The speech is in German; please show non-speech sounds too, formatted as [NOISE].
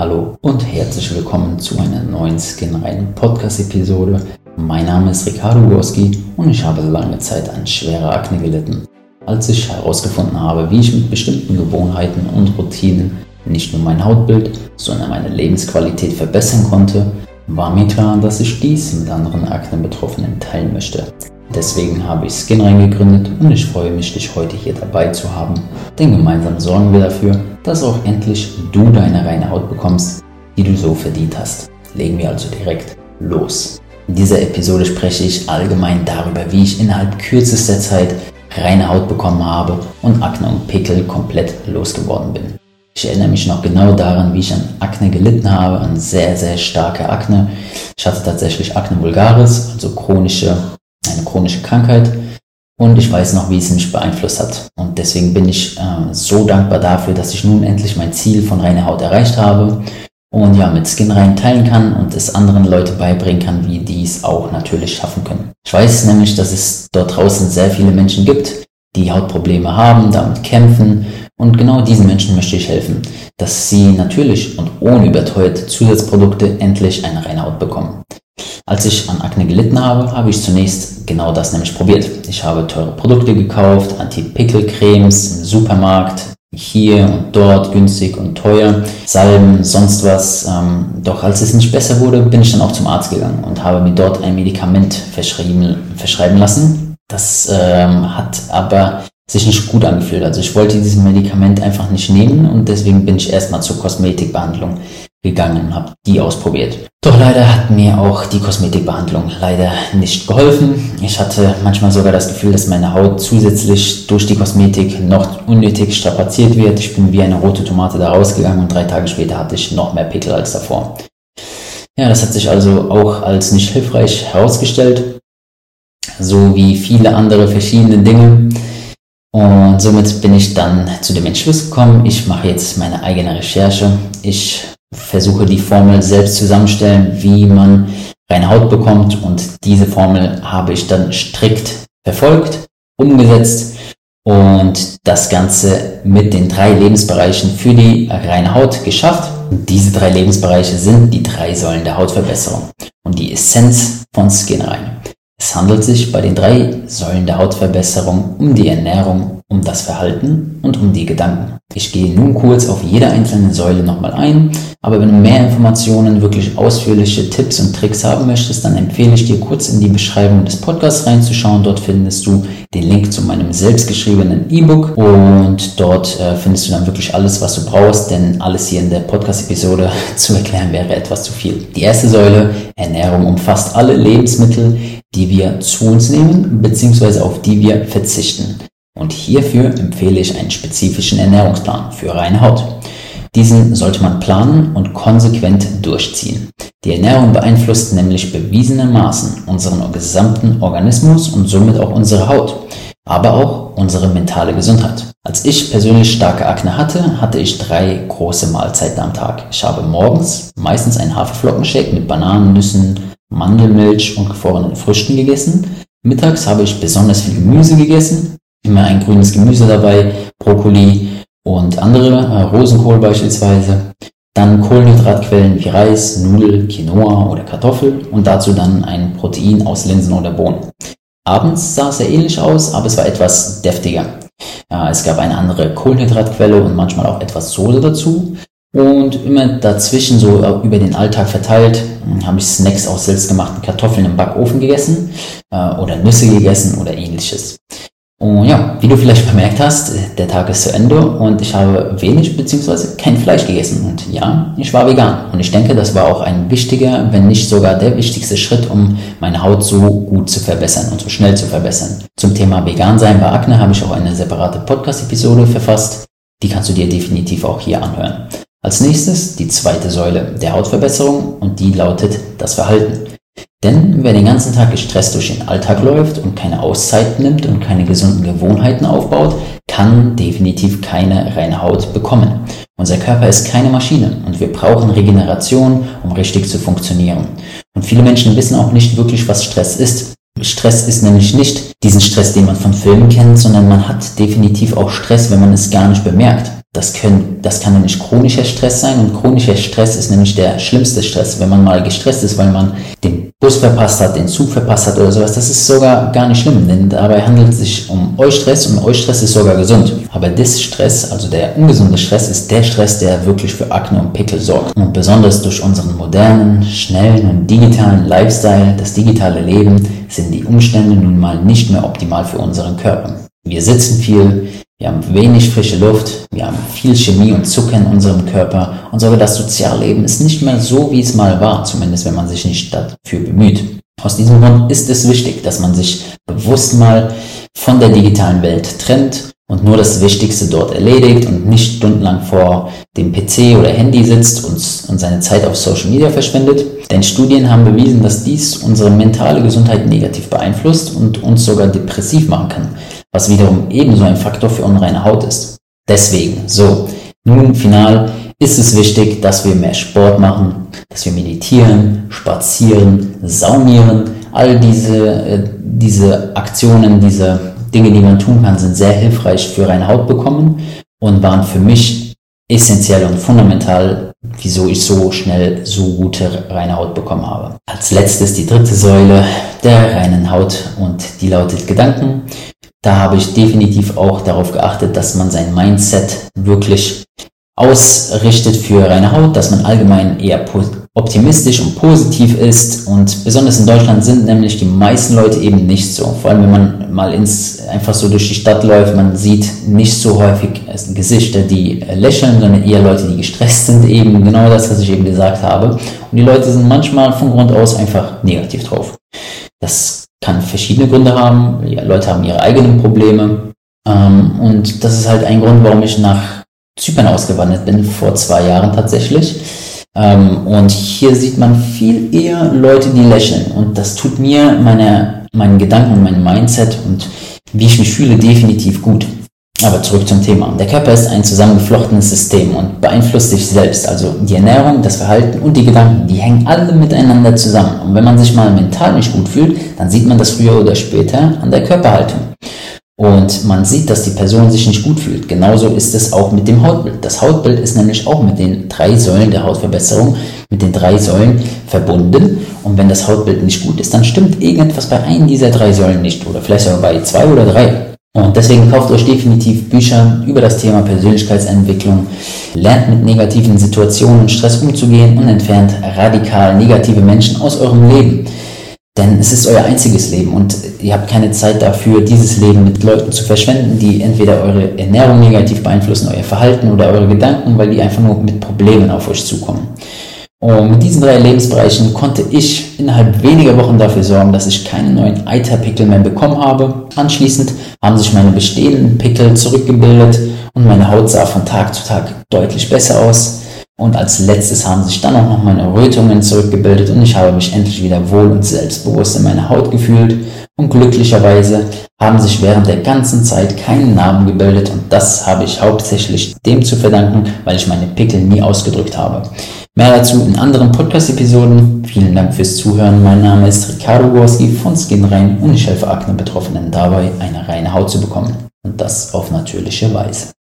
Hallo und herzlich willkommen zu einer neuen Skinrein Podcast-Episode. Mein Name ist Ricardo Gorski und ich habe lange Zeit an schwerer Akne gelitten. Als ich herausgefunden habe, wie ich mit bestimmten Gewohnheiten und Routinen nicht nur mein Hautbild, sondern meine Lebensqualität verbessern konnte, war mir klar, dass ich dies mit anderen Akne-Betroffenen teilen möchte. Deswegen habe ich Skinrein gegründet und ich freue mich, dich heute hier dabei zu haben, denn gemeinsam sorgen wir dafür, dass auch endlich du deine reine Haut bekommst, die du so verdient hast. Legen wir also direkt los. In dieser Episode spreche ich allgemein darüber, wie ich innerhalb kürzester Zeit reine Haut bekommen habe und Akne und Pickel komplett losgeworden bin. Ich erinnere mich noch genau daran, wie ich an Akne gelitten habe, an sehr, sehr starke Akne. Ich hatte tatsächlich Akne vulgaris, also chronische, eine chronische Krankheit, und ich weiß noch, wie es mich beeinflusst hat. Und deswegen bin ich äh, so dankbar dafür, dass ich nun endlich mein Ziel von reiner Haut erreicht habe und ja, mit Skin rein teilen kann und es anderen Leute beibringen kann, wie die es auch natürlich schaffen können. Ich weiß nämlich, dass es dort draußen sehr viele Menschen gibt, die Hautprobleme haben, damit kämpfen und genau diesen Menschen möchte ich helfen, dass sie natürlich und ohne überteuerte Zusatzprodukte endlich eine reine Haut bekommen. Als ich an Akne gelitten habe, habe ich zunächst genau das nämlich probiert. Ich habe teure Produkte gekauft, Anti-Pickel-Cremes im Supermarkt, hier und dort günstig und teuer, Salben, sonst was. Ähm, doch als es nicht besser wurde, bin ich dann auch zum Arzt gegangen und habe mir dort ein Medikament verschrieben, verschreiben lassen. Das ähm, hat aber sich nicht gut angefühlt. Also ich wollte dieses Medikament einfach nicht nehmen und deswegen bin ich erstmal zur Kosmetikbehandlung gegangen und habe die ausprobiert. Doch leider hat mir auch die Kosmetikbehandlung leider nicht geholfen. Ich hatte manchmal sogar das Gefühl, dass meine Haut zusätzlich durch die Kosmetik noch unnötig strapaziert wird. Ich bin wie eine rote Tomate da rausgegangen und drei Tage später hatte ich noch mehr Pickel als davor. Ja, das hat sich also auch als nicht hilfreich herausgestellt. So wie viele andere verschiedene Dinge. Und somit bin ich dann zu dem Entschluss gekommen, ich mache jetzt meine eigene Recherche. Ich versuche die Formel selbst zusammenstellen, wie man reine Haut bekommt und diese Formel habe ich dann strikt verfolgt, umgesetzt und das Ganze mit den drei Lebensbereichen für die reine Haut geschafft. Und diese drei Lebensbereiche sind die drei Säulen der Hautverbesserung und die Essenz von Skin rein. Es handelt sich bei den drei Säulen der Hautverbesserung um die Ernährung, um das Verhalten und um die Gedanken. Ich gehe nun kurz auf jede einzelne Säule nochmal ein, aber wenn du mehr Informationen, wirklich ausführliche Tipps und Tricks haben möchtest, dann empfehle ich dir kurz in die Beschreibung des Podcasts reinzuschauen. Dort findest du den Link zu meinem selbstgeschriebenen E-Book und dort äh, findest du dann wirklich alles, was du brauchst, denn alles hier in der Podcast-Episode [LAUGHS] zu erklären wäre etwas zu viel. Die erste Säule, Ernährung, umfasst alle Lebensmittel, die wir zu uns nehmen bzw. auf die wir verzichten. Und hierfür empfehle ich einen spezifischen Ernährungsplan für reine Haut. Diesen sollte man planen und konsequent durchziehen. Die Ernährung beeinflusst nämlich bewiesenermaßen unseren gesamten Organismus und somit auch unsere Haut, aber auch unsere mentale Gesundheit. Als ich persönlich starke Akne hatte, hatte ich drei große Mahlzeiten am Tag. Ich habe morgens meistens einen Haferflockenshake mit Bananen, Nüssen, Mandelmilch und gefrorenen Früchten gegessen. Mittags habe ich besonders viel Gemüse gegessen, immer ein grünes Gemüse dabei, Brokkoli und andere, äh, Rosenkohl beispielsweise. Dann Kohlenhydratquellen wie Reis, Nudel, Quinoa oder Kartoffel und dazu dann ein Protein aus Linsen oder Bohnen. Abends sah es sehr ähnlich aus, aber es war etwas deftiger. Ja, es gab eine andere Kohlenhydratquelle und manchmal auch etwas Soße dazu. Und immer dazwischen, so über den Alltag verteilt, hm, habe ich Snacks aus selbstgemachten Kartoffeln im Backofen gegessen äh, oder Nüsse gegessen oder ähnliches. Und ja, wie du vielleicht bemerkt hast, der Tag ist zu Ende und ich habe wenig bzw. kein Fleisch gegessen. Und ja, ich war vegan. Und ich denke, das war auch ein wichtiger, wenn nicht sogar der wichtigste Schritt, um meine Haut so gut zu verbessern und so schnell zu verbessern. Zum Thema Vegan sein bei Akne habe ich auch eine separate Podcast-Episode verfasst. Die kannst du dir definitiv auch hier anhören. Als nächstes die zweite Säule der Hautverbesserung und die lautet das Verhalten. Denn wer den ganzen Tag gestresst durch den Alltag läuft und keine Auszeit nimmt und keine gesunden Gewohnheiten aufbaut, kann definitiv keine reine Haut bekommen. Unser Körper ist keine Maschine und wir brauchen Regeneration, um richtig zu funktionieren. Und viele Menschen wissen auch nicht wirklich, was Stress ist. Stress ist nämlich nicht diesen Stress, den man von Filmen kennt, sondern man hat definitiv auch Stress, wenn man es gar nicht bemerkt. Das, können, das kann nämlich chronischer Stress sein und chronischer Stress ist nämlich der schlimmste Stress. Wenn man mal gestresst ist, weil man den Bus verpasst hat, den Zug verpasst hat oder sowas, das ist sogar gar nicht schlimm, denn dabei handelt es sich um Eustress und Eustress ist sogar gesund. Aber Distress, also der ungesunde Stress, ist der Stress, der wirklich für Akne und Pickel sorgt. Und besonders durch unseren modernen, schnellen und digitalen Lifestyle, das digitale Leben, sind die Umstände nun mal nicht mehr optimal für unseren Körper. Wir sitzen viel, wir haben wenig frische Luft, wir haben viel Chemie und Zucker in unserem Körper und sogar das Sozialleben ist nicht mehr so, wie es mal war, zumindest wenn man sich nicht dafür bemüht. Aus diesem Grund ist es wichtig, dass man sich bewusst mal von der digitalen Welt trennt und nur das Wichtigste dort erledigt und nicht stundenlang vor dem PC oder Handy sitzt und, und seine Zeit auf Social Media verschwendet. Denn Studien haben bewiesen, dass dies unsere mentale Gesundheit negativ beeinflusst und uns sogar depressiv machen kann, was wiederum ebenso ein Faktor für unreine Haut ist. Deswegen, so, nun final ist es wichtig, dass wir mehr Sport machen, dass wir meditieren, spazieren, saumieren. All diese, äh, diese Aktionen, diese Dinge, die man tun kann, sind sehr hilfreich für reine Haut bekommen und waren für mich essentiell und fundamental, wieso ich so schnell so gute reine Haut bekommen habe. Als letztes die dritte Säule der reinen Haut und die lautet Gedanken. Da habe ich definitiv auch darauf geachtet, dass man sein Mindset wirklich ausrichtet für reine Haut, dass man allgemein eher optimistisch und positiv ist. Und besonders in Deutschland sind nämlich die meisten Leute eben nicht so. Vor allem, wenn man mal ins, einfach so durch die Stadt läuft, man sieht nicht so häufig Gesichter, die lächeln, sondern eher Leute, die gestresst sind. Eben genau das, was ich eben gesagt habe. Und die Leute sind manchmal von Grund aus einfach negativ drauf. Das kann verschiedene Gründe haben. Ja, Leute haben ihre eigenen Probleme. Ähm, und das ist halt ein Grund, warum ich nach Zypern ausgewandert bin, vor zwei Jahren tatsächlich. Ähm, und hier sieht man viel eher Leute, die lächeln. Und das tut mir meine, meinen Gedanken und mein Mindset und wie ich mich fühle definitiv gut. Aber zurück zum Thema. Der Körper ist ein zusammengeflochtenes System und beeinflusst sich selbst. Also die Ernährung, das Verhalten und die Gedanken, die hängen alle miteinander zusammen. Und wenn man sich mal mental nicht gut fühlt, dann sieht man das früher oder später an der Körperhaltung und man sieht, dass die Person sich nicht gut fühlt. Genauso ist es auch mit dem Hautbild. Das Hautbild ist nämlich auch mit den drei Säulen der Hautverbesserung, mit den drei Säulen verbunden. Und wenn das Hautbild nicht gut ist, dann stimmt irgendetwas bei einem dieser drei Säulen nicht oder vielleicht sogar bei zwei oder drei. Und deswegen kauft euch definitiv Bücher über das Thema Persönlichkeitsentwicklung, lernt mit negativen Situationen und Stress umzugehen und entfernt radikal negative Menschen aus eurem Leben. Denn es ist euer einziges Leben und ihr habt keine Zeit dafür, dieses Leben mit Leuten zu verschwenden, die entweder eure Ernährung negativ beeinflussen, euer Verhalten oder eure Gedanken, weil die einfach nur mit Problemen auf euch zukommen. Und mit diesen drei Lebensbereichen konnte ich innerhalb weniger Wochen dafür sorgen, dass ich keine neuen Eiterpickel mehr bekommen habe. Anschließend haben sich meine bestehenden Pickel zurückgebildet und meine Haut sah von Tag zu Tag deutlich besser aus. Und als letztes haben sich dann auch noch meine Rötungen zurückgebildet und ich habe mich endlich wieder wohl und selbstbewusst in meiner Haut gefühlt. Und glücklicherweise haben sich während der ganzen Zeit keine Narben gebildet und das habe ich hauptsächlich dem zu verdanken, weil ich meine Pickel nie ausgedrückt habe. Mehr dazu in anderen Podcast-Episoden. Vielen Dank fürs Zuhören. Mein Name ist Ricardo Gorski von Skinrein und ich helfe Akne-Betroffenen dabei, eine reine Haut zu bekommen. Und das auf natürliche Weise.